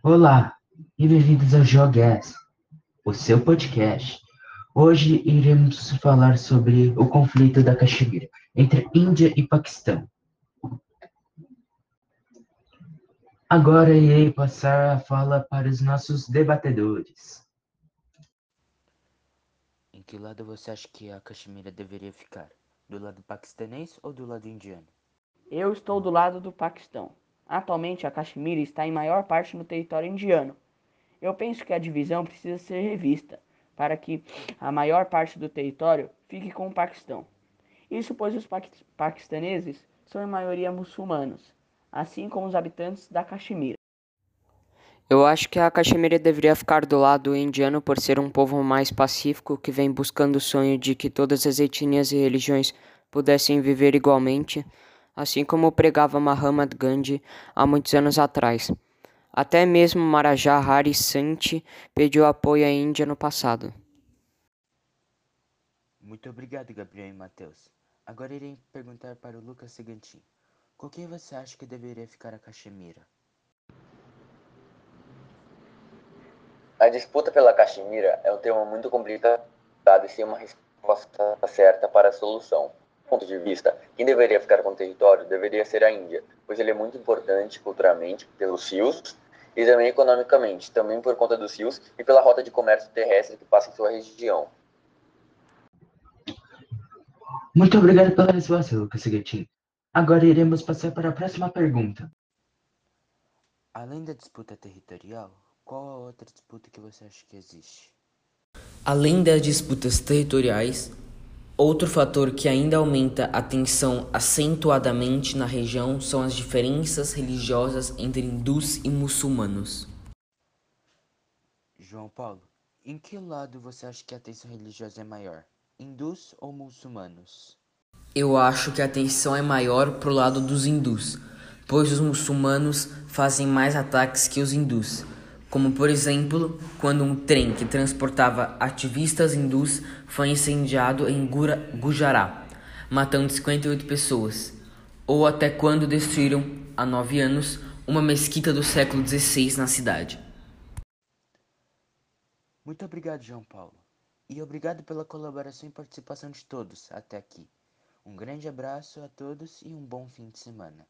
Olá e bem-vindos ao Jogás, o seu podcast. Hoje iremos falar sobre o conflito da Caxemira entre Índia e Paquistão. Agora irei passar a fala para os nossos debatedores. Em que lado você acha que a Caxemira deveria ficar? Do lado paquistanês ou do lado indiano? Eu estou do lado do Paquistão. Atualmente, a Caxemira está em maior parte no território indiano. Eu penso que a divisão precisa ser revista para que a maior parte do território fique com o Paquistão. Isso pois os paquistaneses são em maioria muçulmanos, assim como os habitantes da Caxemira. Eu acho que a Caxemira deveria ficar do lado indiano por ser um povo mais pacífico que vem buscando o sonho de que todas as etnias e religiões pudessem viver igualmente assim como pregava Mahatma Gandhi há muitos anos atrás. Até mesmo Maharaja Hari Santi pediu apoio à Índia no passado. Muito obrigado, Gabriel e Matheus. Agora irei perguntar para o Lucas Segantin. Com quem você acha que deveria ficar a Caxemira? A disputa pela Caxemira é um tema muito complicado e sem uma resposta certa para a solução ponto de vista, quem deveria ficar com o território deveria ser a Índia, pois ele é muito importante culturalmente pelos rios e também economicamente, também por conta dos rios e pela rota de comércio terrestre que passa em sua região. Muito obrigado pela resposta, Lucas Seguetin. Agora iremos passar para a próxima pergunta. Além da disputa territorial, qual a outra disputa que você acha que existe? Além das disputas territoriais, Outro fator que ainda aumenta a tensão acentuadamente na região são as diferenças religiosas entre hindus e muçulmanos. João Paulo, em que lado você acha que a tensão religiosa é maior? Hindus ou muçulmanos? Eu acho que a tensão é maior pro lado dos hindus, pois os muçulmanos fazem mais ataques que os hindus como por exemplo quando um trem que transportava ativistas hindus foi incendiado em Gujarat, matando 58 pessoas, ou até quando destruíram, há nove anos, uma mesquita do século XVI na cidade. Muito obrigado, João Paulo. E obrigado pela colaboração e participação de todos até aqui. Um grande abraço a todos e um bom fim de semana.